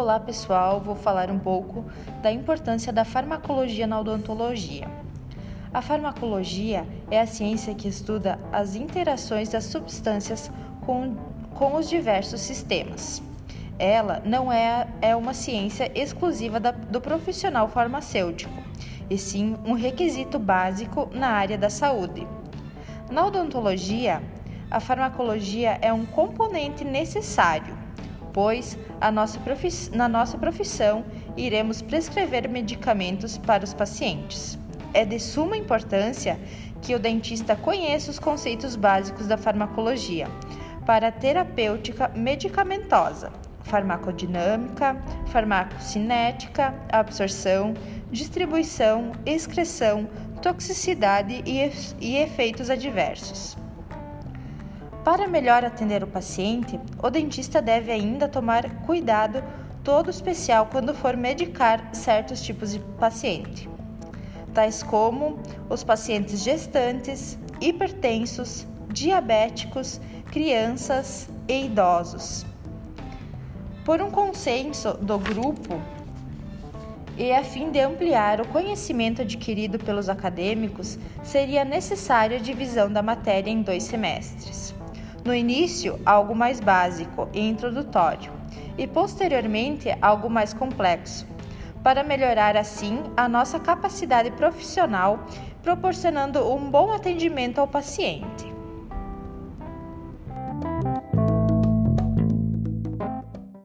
Olá pessoal, vou falar um pouco da importância da farmacologia na odontologia. A farmacologia é a ciência que estuda as interações das substâncias com, com os diversos sistemas. Ela não é, é uma ciência exclusiva da, do profissional farmacêutico, e sim um requisito básico na área da saúde. Na odontologia, a farmacologia é um componente necessário pois nossa na nossa profissão iremos prescrever medicamentos para os pacientes. É de suma importância que o dentista conheça os conceitos básicos da farmacologia para a terapêutica medicamentosa, farmacodinâmica, farmacocinética, absorção, distribuição, excreção, toxicidade e efeitos adversos. Para melhor atender o paciente, o dentista deve ainda tomar cuidado todo especial quando for medicar certos tipos de paciente, tais como os pacientes gestantes, hipertensos, diabéticos, crianças e idosos. Por um consenso do grupo e a fim de ampliar o conhecimento adquirido pelos acadêmicos, seria necessária a divisão da matéria em dois semestres. No início, algo mais básico e introdutório, e posteriormente, algo mais complexo, para melhorar assim a nossa capacidade profissional, proporcionando um bom atendimento ao paciente.